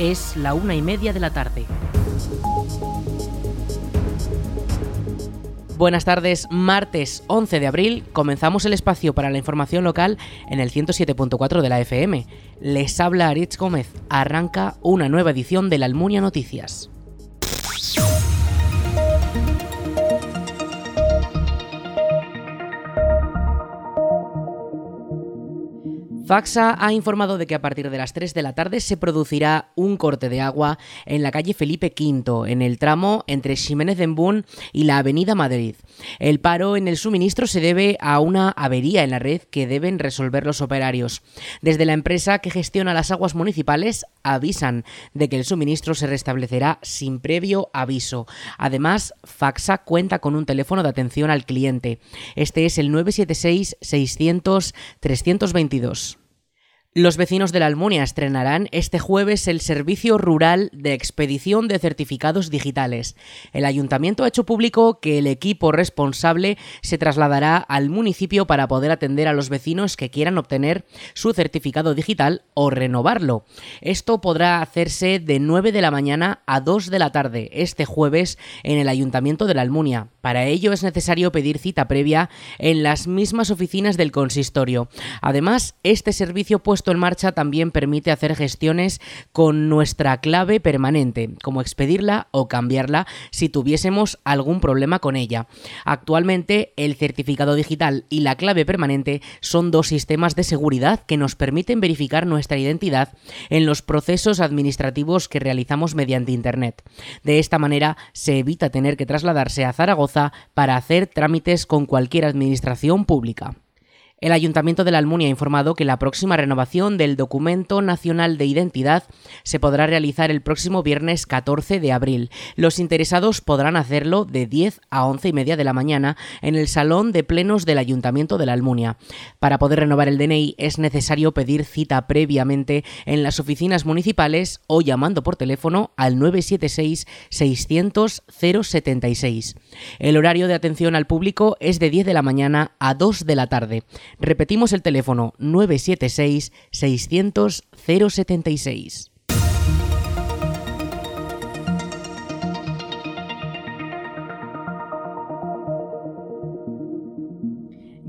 Es la una y media de la tarde. Buenas tardes, martes 11 de abril comenzamos el espacio para la información local en el 107.4 de la FM. Les habla Aritz Gómez, arranca una nueva edición de la Almunia Noticias. Faxa ha informado de que a partir de las 3 de la tarde se producirá un corte de agua en la calle Felipe V, en el tramo entre Ximénez de Embún y la Avenida Madrid. El paro en el suministro se debe a una avería en la red que deben resolver los operarios. Desde la empresa que gestiona las aguas municipales avisan de que el suministro se restablecerá sin previo aviso. Además, Faxa cuenta con un teléfono de atención al cliente. Este es el 976 600 322. Los vecinos de la Almunia estrenarán este jueves el Servicio Rural de Expedición de Certificados Digitales. El ayuntamiento ha hecho público que el equipo responsable se trasladará al municipio para poder atender a los vecinos que quieran obtener su certificado digital o renovarlo. Esto podrá hacerse de 9 de la mañana a 2 de la tarde este jueves en el ayuntamiento de la Almunia. Para ello es necesario pedir cita previa en las mismas oficinas del consistorio. Además, este servicio en marcha también permite hacer gestiones con nuestra clave permanente, como expedirla o cambiarla si tuviésemos algún problema con ella. Actualmente, el certificado digital y la clave permanente son dos sistemas de seguridad que nos permiten verificar nuestra identidad en los procesos administrativos que realizamos mediante Internet. De esta manera, se evita tener que trasladarse a Zaragoza para hacer trámites con cualquier administración pública. El Ayuntamiento de la Almunia ha informado que la próxima renovación del Documento Nacional de Identidad se podrá realizar el próximo viernes 14 de abril. Los interesados podrán hacerlo de 10 a 11 y media de la mañana en el Salón de Plenos del Ayuntamiento de la Almunia. Para poder renovar el DNI es necesario pedir cita previamente en las oficinas municipales o llamando por teléfono al 976 600 076. El horario de atención al público es de 10 de la mañana a 2 de la tarde. Repetimos el teléfono 976 600 076.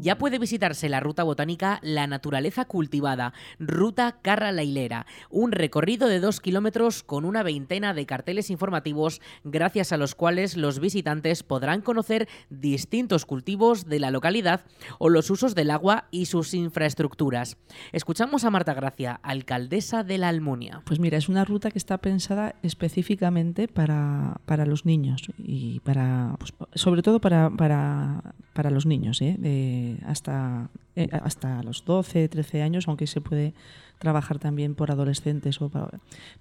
Ya puede visitarse la ruta botánica La Naturaleza Cultivada, Ruta Carra la Hilera, un recorrido de dos kilómetros con una veintena de carteles informativos, gracias a los cuales los visitantes podrán conocer distintos cultivos de la localidad o los usos del agua y sus infraestructuras. Escuchamos a Marta Gracia, alcaldesa de la Almunia. Pues mira, es una ruta que está pensada específicamente para, para los niños y para, pues, sobre todo para, para, para los niños. ¿eh? hasta, eh, hasta los 12, 13 años, aunque se puede trabajar también por adolescentes. O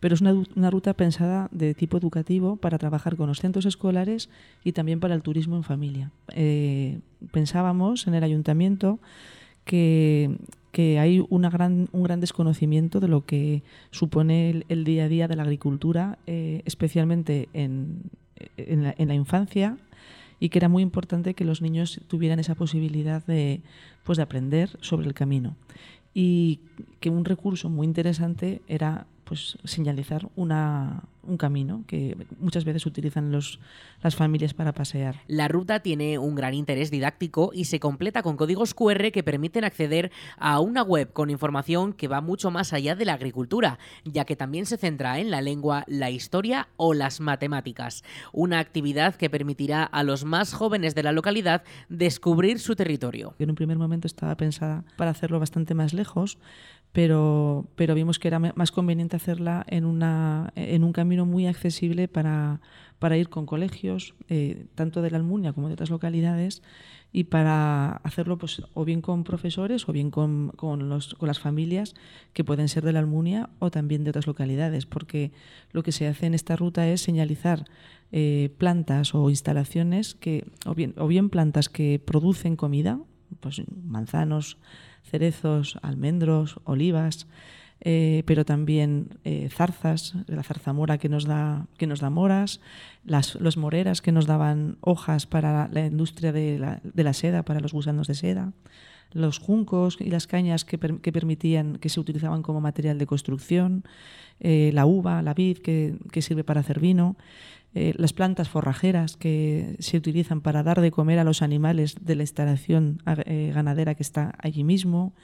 pero es una, ruta pensada de tipo educativo para trabajar con los centros escolares y también para el turismo en familia. Eh, pensábamos en el ayuntamiento que, hay una gran, un gran desconocimiento de lo que supone el, día a día de la agricultura, eh, especialmente en, en la infancia y que era muy importante que los niños tuvieran esa posibilidad de, pues, de aprender sobre el camino. Y que un recurso muy interesante era pues señalizar una, un camino que muchas veces utilizan los, las familias para pasear. La ruta tiene un gran interés didáctico y se completa con códigos QR que permiten acceder a una web con información que va mucho más allá de la agricultura, ya que también se centra en la lengua, la historia o las matemáticas. Una actividad que permitirá a los más jóvenes de la localidad descubrir su territorio. En un primer momento estaba pensada para hacerlo bastante más lejos, pero, pero vimos que era más conveniente hacerla en, una, en un camino muy accesible para, para ir con colegios, eh, tanto de la Almunia como de otras localidades, y para hacerlo pues, o bien con profesores o bien con, con, los, con las familias que pueden ser de la Almunia o también de otras localidades, porque lo que se hace en esta ruta es señalizar eh, plantas o instalaciones que, o bien, o bien plantas que producen comida, pues manzanos, cerezos, almendros, olivas, eh, pero también eh, zarzas, la zarzamora que nos da, que nos da moras, las los moreras que nos daban hojas para la industria de la, seda, para los gusanos de seda, los juncos y las cañas que, permitían, que se utilizaban como material de construcción, eh, la uva, la vid que, sirve para hacer vino, eh, las plantas forrajeras que se utilizan para dar de comer a los animales de la instalación ganadera que está allí mismo.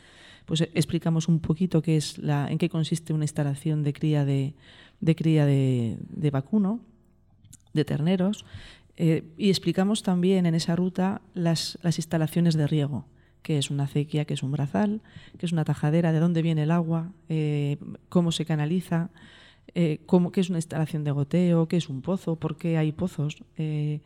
Pues explicamos un poquito qué es la, en qué consiste una instalación de cría de, cría de, vacuno, de terneros, y explicamos también en esa ruta las, las instalaciones de riego qué es una acequia, qué es un brazal, qué es una tajadera, de dónde viene el agua, eh, cómo se canaliza, eh, cómo, qué es una instalación de goteo, qué es un pozo, por qué hay pozos. Eh,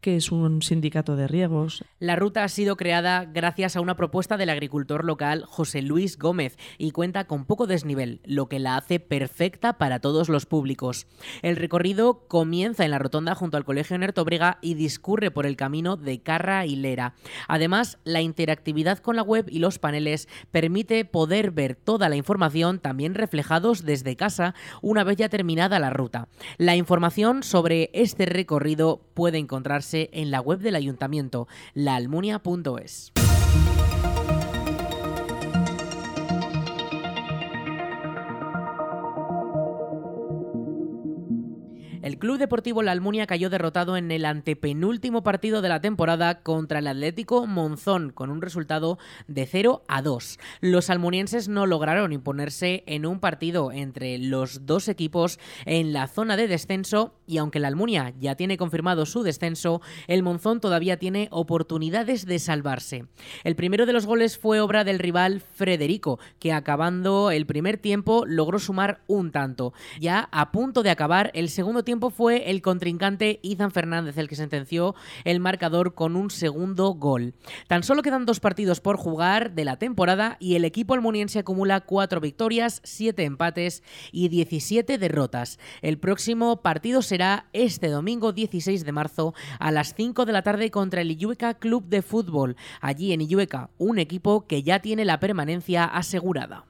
que es un sindicato de riegos. La ruta ha sido creada gracias a una propuesta del agricultor local José Luis Gómez y cuenta con poco desnivel, lo que la hace perfecta para todos los públicos. El recorrido comienza en la rotonda junto al Colegio Nertobrega y discurre por el camino de Carra y Lera. Además, la interactividad con la web y los paneles permite poder ver toda la información también reflejados desde casa una vez ya terminada la ruta. La información sobre este recorrido puede encontrarse en la web del ayuntamiento, laalmunia.es. El Club Deportivo La Almunia cayó derrotado en el antepenúltimo partido de la temporada contra el Atlético Monzón con un resultado de 0 a 2. Los almunienses no lograron imponerse en un partido entre los dos equipos en la zona de descenso y aunque la Almunia ya tiene confirmado su descenso, el Monzón todavía tiene oportunidades de salvarse. El primero de los goles fue obra del rival Frederico, que acabando el primer tiempo logró sumar un tanto. Ya a punto de acabar el segundo tiempo tiempo fue el contrincante Izan Fernández el que sentenció el marcador con un segundo gol. Tan solo quedan dos partidos por jugar de la temporada y el equipo almoniense acumula cuatro victorias, siete empates y 17 derrotas. El próximo partido será este domingo 16 de marzo a las 5 de la tarde contra el Illueca Club de Fútbol, allí en Illueca, un equipo que ya tiene la permanencia asegurada.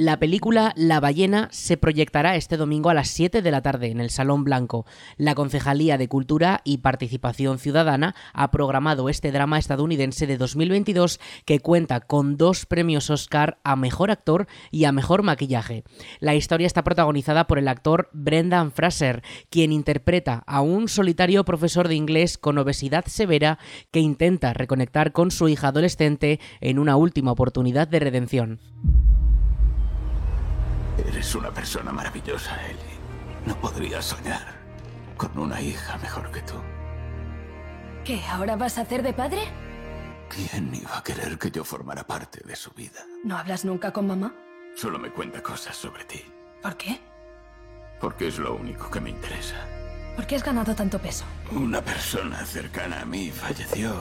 La película La ballena se proyectará este domingo a las 7 de la tarde en el Salón Blanco. La Concejalía de Cultura y Participación Ciudadana ha programado este drama estadounidense de 2022 que cuenta con dos premios Oscar a Mejor Actor y a Mejor Maquillaje. La historia está protagonizada por el actor Brendan Fraser, quien interpreta a un solitario profesor de inglés con obesidad severa que intenta reconectar con su hija adolescente en una última oportunidad de redención. Eres una persona maravillosa, Ellie. No podría soñar con una hija mejor que tú. ¿Qué? ¿Ahora vas a hacer de padre? ¿Quién iba a querer que yo formara parte de su vida? ¿No hablas nunca con mamá? Solo me cuenta cosas sobre ti. ¿Por qué? Porque es lo único que me interesa. ¿Por qué has ganado tanto peso? Una persona cercana a mí falleció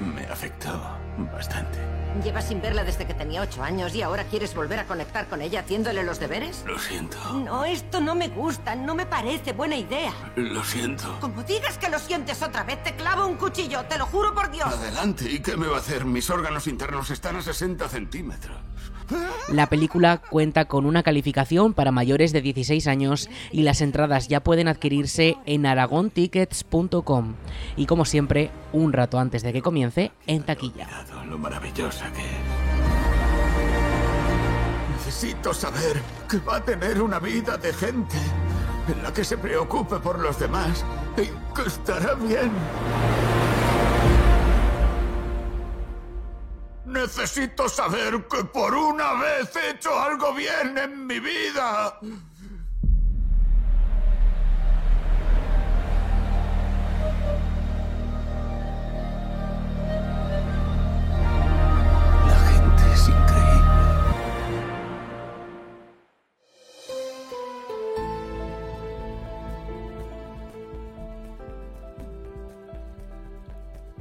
y me afectó bastante. Llevas sin verla desde que tenía ocho años y ahora quieres volver a conectar con ella haciéndole los deberes? Lo siento. No, esto no me gusta, no me parece buena idea. Lo siento. Como digas que lo sientes otra vez, te clavo un cuchillo, te lo juro por Dios. Adelante, ¿y qué me va a hacer? Mis órganos internos están a 60 centímetros. La película cuenta con una calificación para mayores de 16 años y las entradas ya pueden adquirirse en aragontickets.com. Y como siempre, un rato antes de que comience, en taquilla. Lo maravillosa que es. Necesito saber que va a tener una vida de gente en la que se preocupe por los demás y que estará bien. Necesito saber que por una vez he hecho algo bien en mi vida.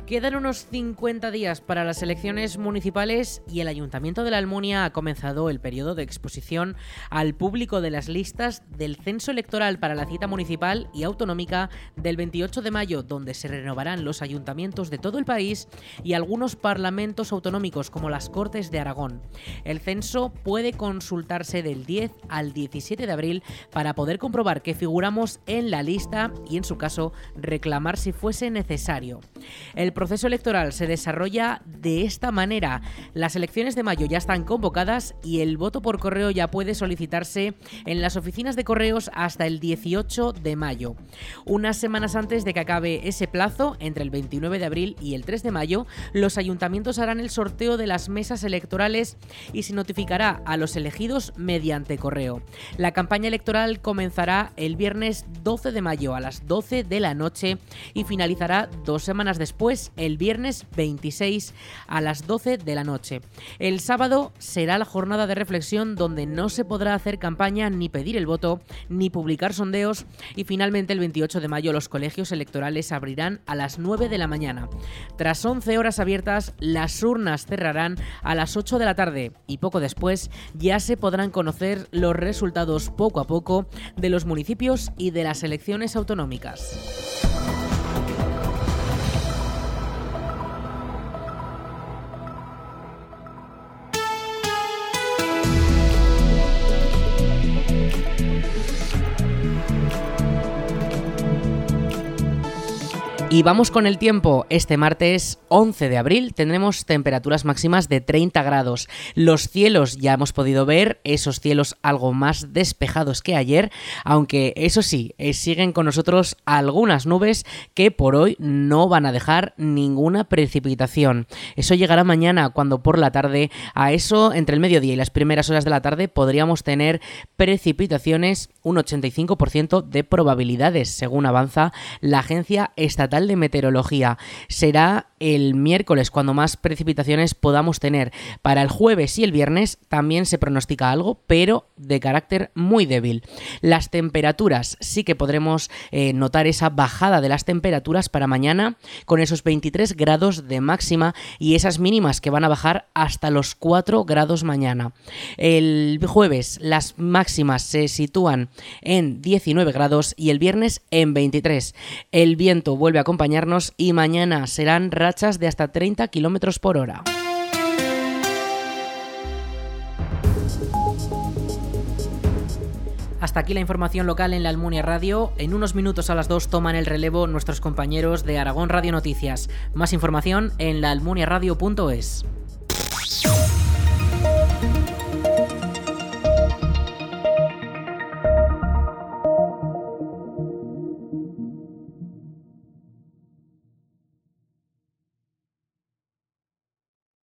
Quedan unos 50 días para las elecciones municipales y el Ayuntamiento de la Almunia ha comenzado el periodo de exposición al público de las listas del censo electoral para la cita municipal y autonómica del 28 de mayo, donde se renovarán los ayuntamientos de todo el país y algunos parlamentos autonómicos como las Cortes de Aragón. El censo puede consultarse del 10 al 17 de abril para poder comprobar que figuramos en la lista y en su caso reclamar si fuese necesario. El proceso electoral se desarrolla de esta manera. Las elecciones de mayo ya están convocadas y el voto por correo ya puede solicitarse en las oficinas de correos hasta el 18 de mayo. Unas semanas antes de que acabe ese plazo, entre el 29 de abril y el 3 de mayo, los ayuntamientos harán el sorteo de las mesas electorales y se notificará a los elegidos mediante correo. La campaña electoral comenzará el viernes 12 de mayo a las 12 de la noche y finalizará dos semanas después el viernes 26 a las 12 de la noche. El sábado será la jornada de reflexión donde no se podrá hacer campaña ni pedir el voto ni publicar sondeos y finalmente el 28 de mayo los colegios electorales abrirán a las 9 de la mañana. Tras 11 horas abiertas, las urnas cerrarán a las 8 de la tarde y poco después ya se podrán conocer los resultados poco a poco de los municipios y de las elecciones autonómicas. Y vamos con el tiempo. Este martes 11 de abril tendremos temperaturas máximas de 30 grados. Los cielos ya hemos podido ver, esos cielos algo más despejados que ayer, aunque eso sí, eh, siguen con nosotros algunas nubes que por hoy no van a dejar ninguna precipitación. Eso llegará mañana cuando por la tarde, a eso entre el mediodía y las primeras horas de la tarde podríamos tener precipitaciones, un 85% de probabilidades, según avanza la Agencia Estatal de Meteorología. Será el miércoles cuando más precipitaciones podamos tener. Para el jueves y el viernes también se pronostica algo, pero de carácter muy débil. Las temperaturas, sí que podremos eh, notar esa bajada de las temperaturas para mañana con esos 23 grados de máxima y esas mínimas que van a bajar hasta los 4 grados mañana. El jueves las máximas se sitúan en 19 grados y el viernes en 23. El viento vuelve a acompañarnos y mañana serán de hasta 30 km por hora. Hasta aquí la información local en la Almunia Radio. En unos minutos a las 2 toman el relevo nuestros compañeros de Aragón Radio Noticias. Más información en laalmuniaradio.es.